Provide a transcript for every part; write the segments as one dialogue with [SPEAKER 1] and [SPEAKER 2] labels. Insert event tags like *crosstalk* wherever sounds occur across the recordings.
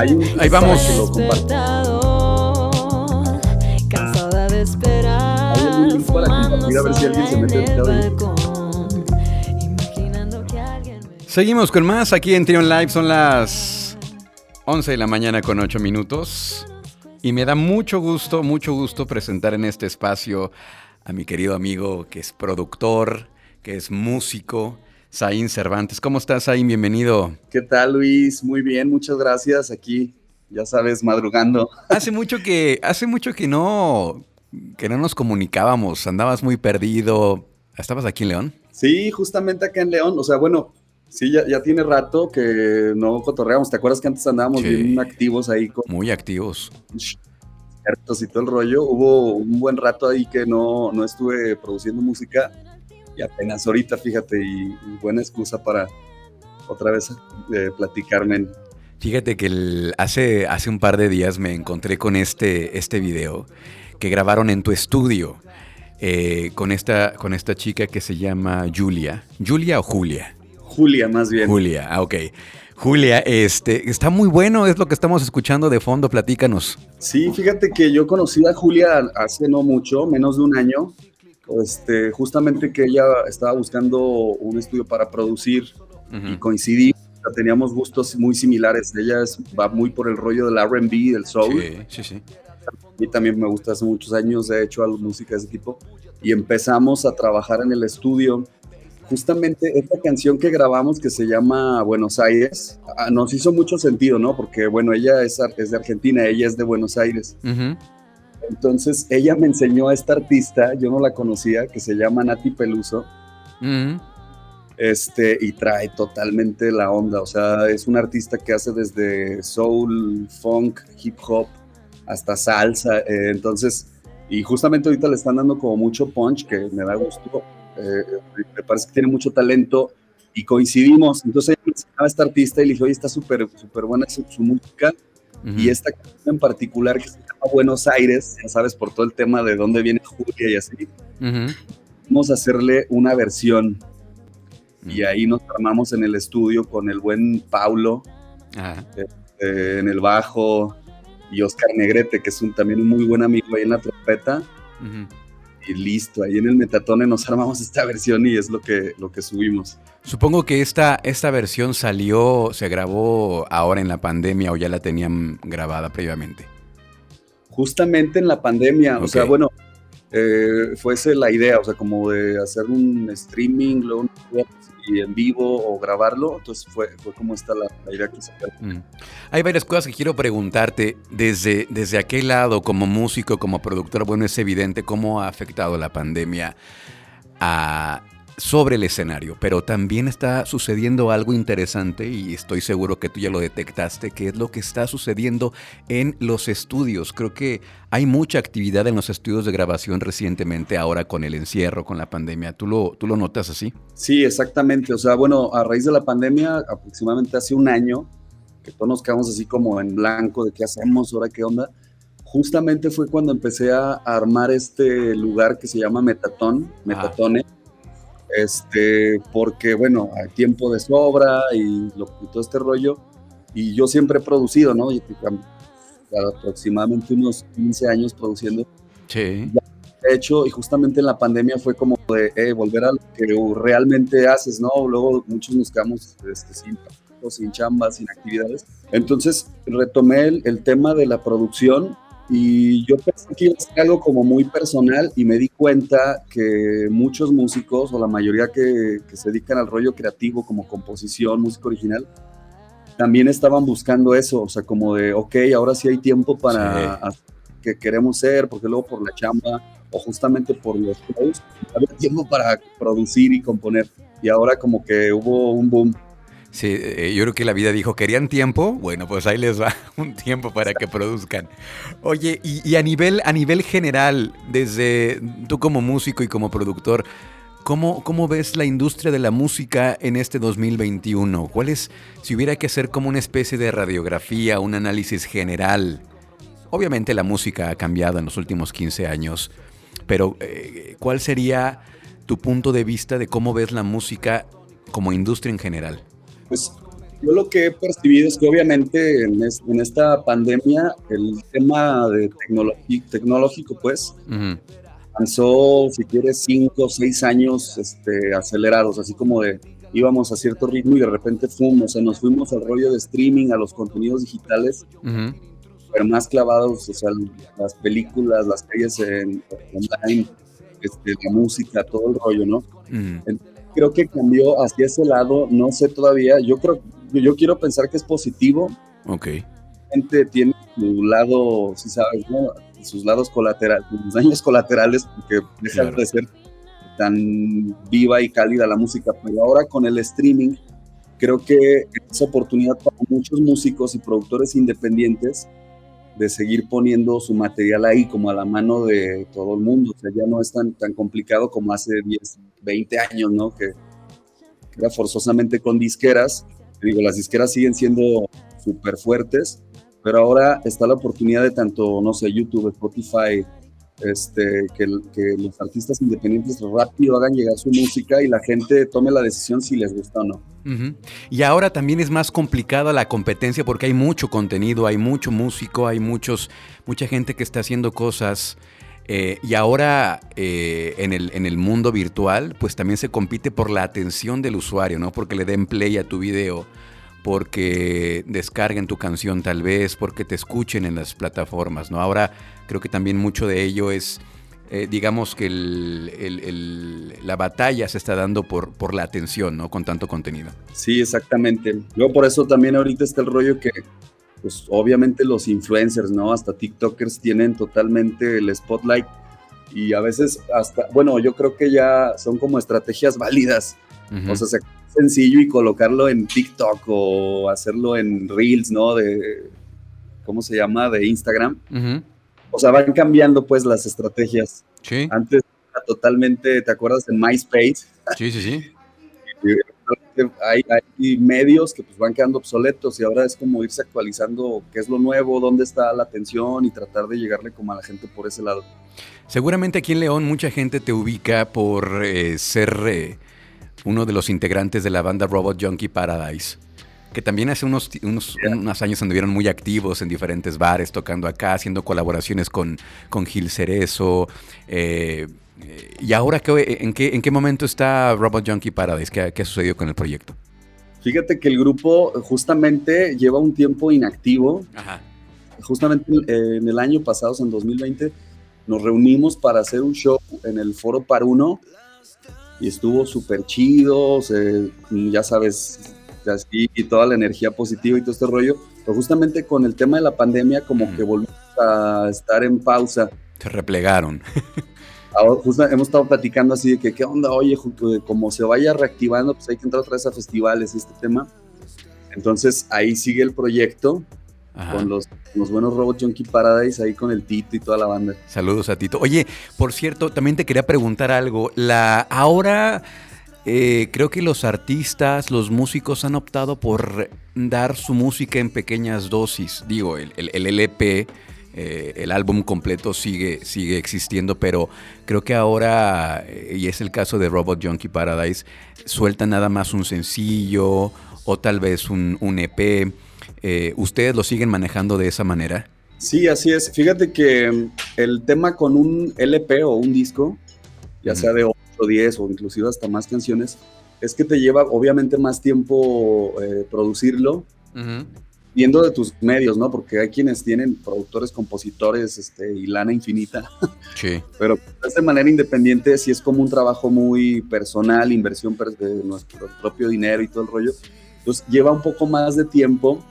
[SPEAKER 1] Ahí vamos.
[SPEAKER 2] Cansada de esperar.
[SPEAKER 3] Hay un link para compartir a ver si alguien se mete ahí.
[SPEAKER 1] Seguimos con más aquí en Trion Live. Son las 11 de la mañana con 8 minutos. Y me da mucho gusto, mucho gusto presentar en este espacio a mi querido amigo que es productor, que es músico, Zain Cervantes. ¿Cómo estás, Zain? Bienvenido.
[SPEAKER 3] ¿Qué tal, Luis? Muy bien, muchas gracias. Aquí, ya sabes, madrugando.
[SPEAKER 1] Hace mucho que, hace mucho que no, que no nos comunicábamos. Andabas muy perdido. ¿Estabas aquí en León?
[SPEAKER 3] Sí, justamente acá en León. O sea, bueno, sí, ya, ya tiene rato que no cotorreamos. ¿Te acuerdas que antes andábamos
[SPEAKER 1] Sí.
[SPEAKER 3] bien activos ahí con
[SPEAKER 1] Muy activos.
[SPEAKER 3] y todo el rollo? Hubo un buen rato ahí que no, no estuve produciendo música y apenas ahorita, fíjate, y, y buena excusa para otra vez eh, platicarme.
[SPEAKER 1] Fíjate que el- hace, hace un par de días me encontré con este, este video que grabaron en tu estudio eh, con, esta, con esta chica que se llama Julia. ¿Julia o Julia?
[SPEAKER 3] Julia, más bien.
[SPEAKER 1] Julia, ah, ok. Julia, este, está muy bueno, es lo que estamos escuchando de fondo, platícanos.
[SPEAKER 3] Sí, fíjate que yo conocí a Julia hace no mucho, menos de un año. Este, justamente que ella estaba buscando un estudio para producir y coincidí. Teníamos gustos muy similares. Ella es- va muy por el rollo del RB, del soul.
[SPEAKER 1] Sí, sí, sí.
[SPEAKER 3] Y también me gusta hace muchos años, he hecho música de ese tipo. Y empezamos a trabajar en el estudio. Justamente esta canción que grabamos que se llama Buenos Aires, ah, nos hizo mucho sentido, ¿no? Porque, bueno, ella es, es de Argentina, ella es de Buenos Aires.
[SPEAKER 1] Ujú.
[SPEAKER 3] Entonces ella me enseñó a esta artista, yo no la conocía, que se llama Nati Peluso,
[SPEAKER 1] Ujú.
[SPEAKER 3] este, y trae totalmente la onda, o sea, es una artista que hace desde soul, funk, hip hop, hasta salsa, eh, entonces, y justamente ahorita le están dando como mucho punch, que me da gusto, eh, me parece que tiene mucho talento, y coincidimos, entonces ella me enseñaba a esta artista y le dije, oye, está súper, súper buena su, su música, Y esta canción en particular que se llama Buenos Aires, ya sabes, por todo el tema de dónde viene Julia y así,
[SPEAKER 1] Ujú.
[SPEAKER 3] vamos a hacerle una versión. Y ahí nos armamos en el estudio con el buen Paulo eh, en el bajo y Oscar Negrete, que es un, también un muy buen amigo ahí en la trompeta. Y listo, ahí en el Metatone nos armamos esta versión y es lo que, lo que subimos.
[SPEAKER 1] Supongo que esta, esta versión salió, se grabó ahora en la pandemia o ya la tenían grabada previamente.
[SPEAKER 3] Justamente en la pandemia, o sea, bueno, eh, fuese la idea, o sea, como de hacer un streaming, luego un y en vivo o grabarlo, entonces fue, fue como está la, idea que se
[SPEAKER 1] Mm. Hay varias cosas que quiero preguntarte desde, desde aquel lado, como músico, como productor. Bueno, es evidente cómo ha afectado la pandemia a- sobre el escenario, pero también está sucediendo algo interesante y estoy seguro que tú ya lo detectaste, que es lo que está sucediendo en los estudios. Creo que hay mucha actividad en los estudios de grabación recientemente, ahora con el encierro, con la pandemia. ¿Tú lo, tú lo notas así?
[SPEAKER 3] Sí, exactamente. O sea, bueno, a raíz de la pandemia, aproximadamente hace un año, que todos nos quedamos así como en blanco de qué hacemos, ahora qué onda. Justamente fue cuando empecé a armar este lugar que se llama Metatón, Metatone, este, porque bueno, hay tiempo de sobra y, lo- y todo este rollo. Y yo siempre he producido, ¿no? Y, aproximadamente unos 15 años produciendo
[SPEAKER 1] Sí.
[SPEAKER 3] de hecho, y justamente en la pandemia fue como de eh, volver a lo que realmente haces, ¿no? Luego muchos nos quedamos este, sin, sin chambas, sin actividades. Entonces retomé el, el tema de la producción y yo pensé que iba a ser algo como muy personal y me di cuenta que muchos músicos o la mayoría que, que se dedican al rollo creativo como composición, música original, también estaban buscando eso, o sea, como de, ok, ahora sí hay tiempo para
[SPEAKER 1] Sí.
[SPEAKER 3] hacer lo que queremos ser, porque luego por la chamba o justamente por los shows, había tiempo para producir y componer. Y ahora como que hubo un boom.
[SPEAKER 1] Sí, eh, yo creo que la vida dijo, ¿querían tiempo? Bueno, pues ahí les va *laughs* un tiempo para que produzcan. Oye, y, a, nivel, a nivel general, desde tú como músico y como productor, ¿cómo, ¿cómo ves la industria de la música en este 2021? ¿Cuál es, si hubiera que hacer como una especie de radiografía, un análisis general? Obviamente la música ha cambiado en los últimos 15 años, pero eh, ¿cuál sería tu punto de vista de cómo ves la música como industria en general?
[SPEAKER 3] Pues yo lo que he percibido es que obviamente en, es- en esta pandemia el tema de tecnológico pues avanzó, si quieres, cinco o seis años este, acelerados, así como de íbamos a cierto ritmo y de repente fuimos, o sea, nos fuimos al rollo de streaming, a los contenidos digitales, pero más clavados, o sea, las películas, las series en online, este, la música, todo el rollo, ¿no?
[SPEAKER 1] Ujú.
[SPEAKER 3] Creo que cambió hacia ese lado, no sé todavía, yo creo, yo, quiero pensar que es positivo,
[SPEAKER 1] Ok.
[SPEAKER 3] gente tiene su lado, si sabes, ¿no? sus lados colaterales, sus daños colaterales, porque deja
[SPEAKER 1] Claro.
[SPEAKER 3] de ser tan viva y cálida la música, pero ahora con el streaming, creo que es oportunidad para muchos músicos y productores independientes de seguir poniendo su material ahí como a la mano de todo el mundo, ya no es tan, tan complicado como hace 10, 20 años, ¿no? Que era forzosamente con disqueras, digo, las disqueras siguen siendo súper fuertes, pero ahora está la oportunidad de tanto, no sé, YouTube, Spotify, este, que, los artistas independientes rápido hagan llegar su música y la gente tome la decisión si les gusta o no.
[SPEAKER 1] Y ahora también es más complicada la competencia porque hay mucho contenido, hay mucho músico, hay muchos, mucha gente que está haciendo cosas. eh, y ahora eh, en, el, en el mundo virtual, pues también se compite por la atención del usuario, ¿no? Porque le den play a tu video, porque descarguen tu canción tal vez, porque te escuchen en las plataformas, ¿no? Ahora creo que también mucho de ello es eh, digamos que el- el- el- la batalla se está dando por, por la atención, ¿no? Con tanto contenido.
[SPEAKER 3] Sí, exactamente. Luego por eso también ahorita está el rollo que, pues obviamente los influencers, ¿no? Hasta TikTokers tienen totalmente el spotlight y a veces hasta, bueno, yo creo que ya son como estrategias válidas.
[SPEAKER 1] Ujú.
[SPEAKER 3] O sea, un sencillo y colocarlo en TikTok o hacerlo en Reels, ¿no? De, ¿cómo se llama? De Instagram. O sea, van cambiando pues las estrategias.
[SPEAKER 1] Sí,
[SPEAKER 3] Antes era totalmente, ¿te acuerdas? En MySpace
[SPEAKER 1] sí, sí, sí. *laughs*
[SPEAKER 3] hay, hay medios que pues van quedando obsoletos y ahora es como irse actualizando qué es lo nuevo, dónde está la atención y tratar de llegarle como a la gente por ese lado.
[SPEAKER 1] Seguramente aquí en León mucha gente te ubica por eh, ser eh, uno de los integrantes de la banda Robot Junkie Paradise. Que también hace unos, unos, unos años anduvieron muy activos en diferentes bares, tocando acá, haciendo colaboraciones con, con Gil Cerezo. eh, eh, ¿Y ahora qué, en, qué, en qué momento está Robot Junkie Paradise? ¿Qué, qué ha sucedido con el proyecto?
[SPEAKER 3] Fíjate que el grupo justamente lleva un tiempo inactivo.
[SPEAKER 1] Ajá.
[SPEAKER 3] Justamente en el año pasado, en 2020, nos reunimos para hacer un show en el Foro Paruno y estuvo súper chido, se- ya sabes, así, y toda la energía positiva y todo este rollo. Pero justamente con el tema de la pandemia, como que volvimos a estar en pausa.
[SPEAKER 1] Se replegaron. *laughs*
[SPEAKER 3] Ahora, justo hemos estado platicando así de que, ¿qué onda? Oye, eh, como se vaya reactivando, pues hay que entrar otra vez a festivales y este tema. Entonces ahí sigue el proyecto
[SPEAKER 1] Ajá.
[SPEAKER 3] con los, los buenos Robot Junkie Paradise, ahí con el Tito y toda la banda.
[SPEAKER 1] Saludos a Tito. Oye, por cierto, también te quería preguntar algo. La ahora eh, creo que los artistas, los músicos han optado por dar su música en pequeñas dosis. Digo, el, el- el LP, eh, el álbum completo sigue, sigue existiendo, pero creo que ahora, eh, y es el caso de Robot Junkie Paradise, sueltan nada más un sencillo o tal vez un, un EP. Eh, ¿Ustedes lo siguen manejando de esa manera?
[SPEAKER 3] Sí, así es. Fíjate que mm, el tema con un LP o un disco, ya sea de 8, 10 o inclusive hasta más canciones, es que te lleva obviamente más tiempo eh, producirlo, viendo de tus medios, ¿no? Porque hay quienes tienen productores, compositores este, y lana infinita, *laughs*
[SPEAKER 1] Sí.
[SPEAKER 3] pero de manera independiente sí es como un trabajo muy personal, inversión de nuestro propio dinero y todo el rollo. Entonces lleva un poco más de tiempo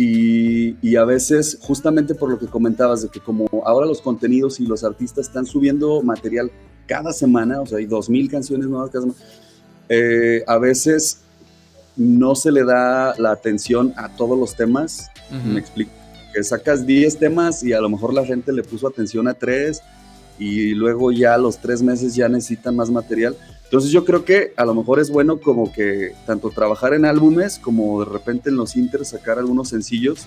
[SPEAKER 3] y, y a veces justamente por lo que comentabas de que como ahora los contenidos y los artistas están subiendo material cada semana, o sea, hay dos mil canciones nuevas cada semana, eh, a veces no se le da la atención a todos los temas me explico. Que sacas 10 temas y a lo mejor la gente le puso atención a 3 y luego ya a los 3 meses ya necesitan más material. Entonces yo creo que a lo mejor es bueno como que tanto trabajar en álbumes como de repente en los inters sacar algunos sencillos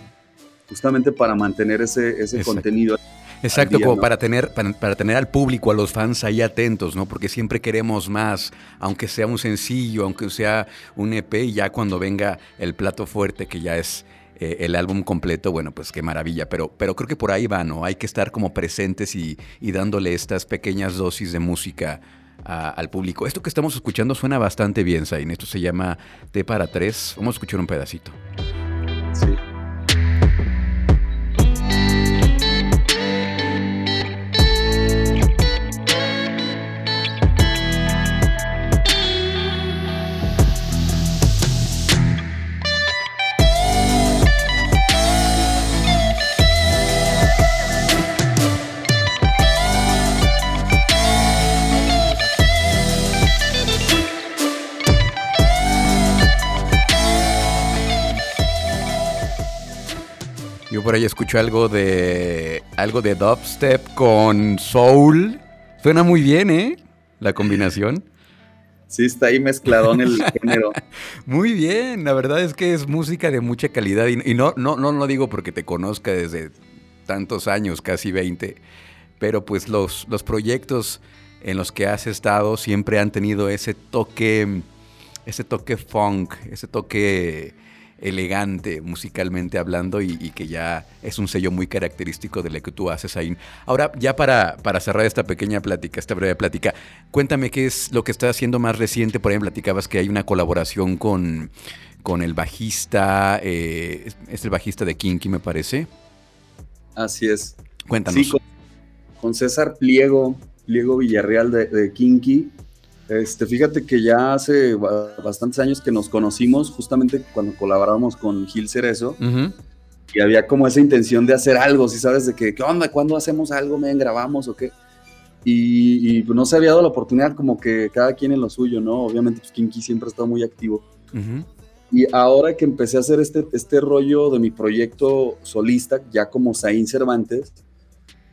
[SPEAKER 3] justamente para mantener ese, ese
[SPEAKER 1] Exacto.
[SPEAKER 3] contenido.
[SPEAKER 1] Exacto,
[SPEAKER 3] día,
[SPEAKER 1] como
[SPEAKER 3] ¿no?
[SPEAKER 1] para tener, para, para tener al público, a los fans ahí atentos, ¿no? Porque siempre queremos más, aunque sea un sencillo, aunque sea un EP, y ya cuando venga el plato fuerte, que ya es eh, el álbum completo, bueno, pues qué maravilla. Pero, pero creo que por ahí va, ¿no? Hay que estar como presentes y, y dándole estas pequeñas dosis de música al público. Esto que estamos escuchando suena bastante bien, Zain. Esto se llama T para tres. Vamos a escuchar un pedacito.
[SPEAKER 3] Sí.
[SPEAKER 1] Yo por ahí escucho algo de algo de dubstep con soul. Suena muy bien, ¿eh? La combinación.
[SPEAKER 3] Sí, está ahí mezcladón el *laughs* género.
[SPEAKER 1] Muy bien, la verdad es que es música de mucha calidad y, y no, no, no lo digo porque te conozca desde tantos años, casi 20, pero pues los, los proyectos en los que has estado siempre han tenido ese toque, ese toque funk, ese toque elegante musicalmente hablando y, y que ya es un sello muy característico de lo que tú haces ahí. Ahora, ya para, para cerrar esta pequeña plática, esta breve plática, cuéntame qué es lo que está haciendo más reciente. Por ahí platicabas que hay una colaboración con, con el bajista, eh, es- es el bajista de Kinky, me parece.
[SPEAKER 3] Así es.
[SPEAKER 1] Cuéntanos.
[SPEAKER 3] Sí, con, con César Pliego, Pliego Villarreal de, de Kinky. Este, fíjate que ya hace ba- bastantes años que nos conocimos, justamente cuando colaborábamos con Gil Cerezo,
[SPEAKER 1] Ujú.
[SPEAKER 3] y había como esa intención de hacer algo, si sabes, de que, ¿qué onda? ¿Cuándo hacemos algo? ¿Me grabamos o qué? Y, y, pues no se había dado la oportunidad, como que cada quien en lo suyo, ¿no? Obviamente, pues Kinky siempre ha estado muy activo.
[SPEAKER 1] Ujú.
[SPEAKER 3] Y ahora que empecé a hacer este, este rollo de mi proyecto solista, ya como Zain Cervantes,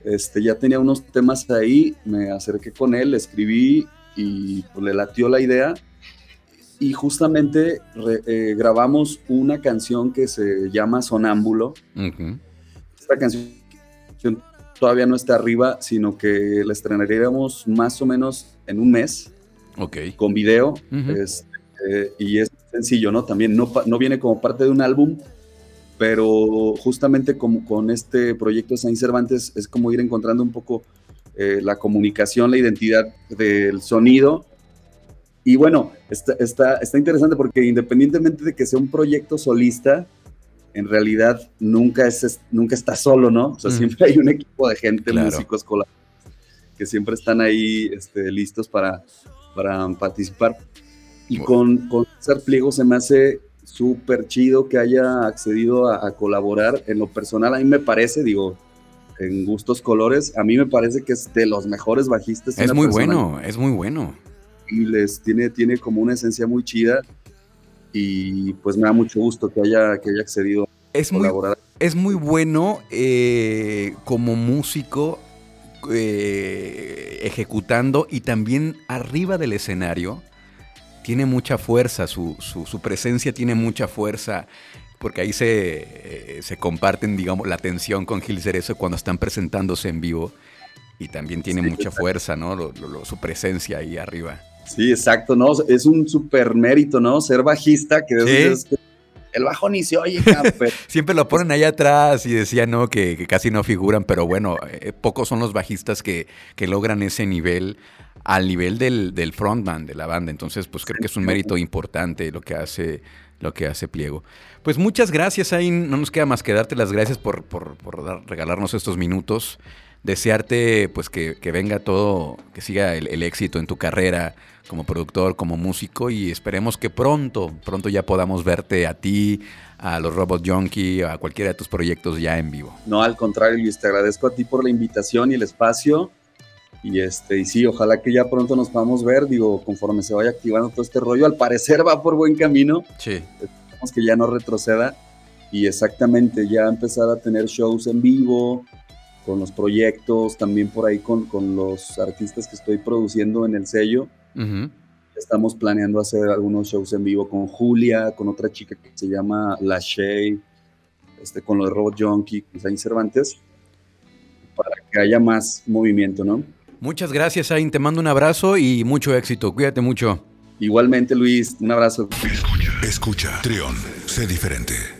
[SPEAKER 3] este, ya tenía unos temas ahí, me acerqué con él, escribí y pues, le latió la idea. Y justamente re- eh, grabamos una canción que se llama Sonámbulo.
[SPEAKER 1] Ujú.
[SPEAKER 3] Esta canción todavía no está arriba, sino que la estrenaríamos más o menos en un mes
[SPEAKER 1] Ok.
[SPEAKER 3] con video.
[SPEAKER 1] Ujú.
[SPEAKER 3] Este, eh, y es sencillo, ¿no? También no, no viene como parte de un álbum, pero justamente como con este proyecto de Saint Cervantes es como ir encontrando un poco eh, la comunicación, la identidad del sonido. Y bueno, está, está, está interesante porque independientemente de que sea un proyecto solista, en realidad nunca, es, nunca está solo, ¿no? O sea,
[SPEAKER 1] Mm.
[SPEAKER 3] siempre hay un equipo de gente,
[SPEAKER 1] Claro.
[SPEAKER 3] músicos, que siempre están ahí este, listos para, para participar. Y
[SPEAKER 1] Bueno.
[SPEAKER 3] con, con César Pliego se me hace súper chido que haya accedido a, a colaborar. En lo personal, a mí me parece, digo, en gustos colores, a mí me parece que es de los mejores bajistas.
[SPEAKER 1] Es muy bueno, es muy bueno.
[SPEAKER 3] Y les tiene, tiene como una esencia muy chida. Y pues me da mucho gusto que haya, que haya accedido a
[SPEAKER 1] Es muy,
[SPEAKER 3] colaborar.
[SPEAKER 1] es muy bueno eh, como músico eh, ejecutando y también arriba del escenario. Tiene mucha fuerza, su, su- su presencia tiene mucha fuerza, porque ahí se, eh, se comparten, digamos, la atención con Gil Cerezo cuando están presentándose en vivo. Y también tiene
[SPEAKER 3] Sí,
[SPEAKER 1] mucha
[SPEAKER 3] exacto.
[SPEAKER 1] fuerza, ¿no? Lo- lo- lo- su presencia ahí arriba.
[SPEAKER 3] Sí, exacto, ¿no? Es un súper mérito, ¿no? Ser bajista, que
[SPEAKER 1] Sí.
[SPEAKER 3] es que el bajo ni se oye, *laughs*
[SPEAKER 1] Siempre lo ponen ahí atrás y decían, ¿no? Que, que casi no figuran, pero bueno, eh, pocos son los bajistas que, que logran ese nivel al nivel del, del frontman de la banda. Entonces, pues creo que es un mérito importante lo que hace, lo que hace Pliego. Pues muchas gracias, ahí no nos queda más que darte las gracias por, por- por regalarnos estos minutos. Desearte pues que, que venga todo, que siga el, el éxito en tu carrera como productor, como músico y esperemos que pronto, pronto ya podamos verte a ti, a los Robot Junkie, a cualquiera de tus proyectos ya en vivo.
[SPEAKER 3] no, al contrario, Luis, te agradezco a ti por la invitación y el espacio. Y este, y sí, ojalá que ya pronto nos podamos ver, digo, conforme se vaya activando todo este rollo, al parecer *laughs* va por buen camino,
[SPEAKER 1] Sí.
[SPEAKER 3] esperemos que ya no retroceda y exactamente ya empezar a tener shows en vivo, con los proyectos, también por ahí con, con los artistas que estoy produciendo en el sello. Estamos planeando hacer algunos shows en vivo con Julia, con otra chica que se llama La Shay, este, con los Robot Junkie, con Saint Cervantes, para que haya más movimiento, ¿no?
[SPEAKER 1] Muchas gracias, Ain. Te mando un abrazo y mucho éxito. Cuídate mucho.
[SPEAKER 3] Igualmente, Luis, un abrazo.
[SPEAKER 4] Escucha, escucha, Trión, sé diferente.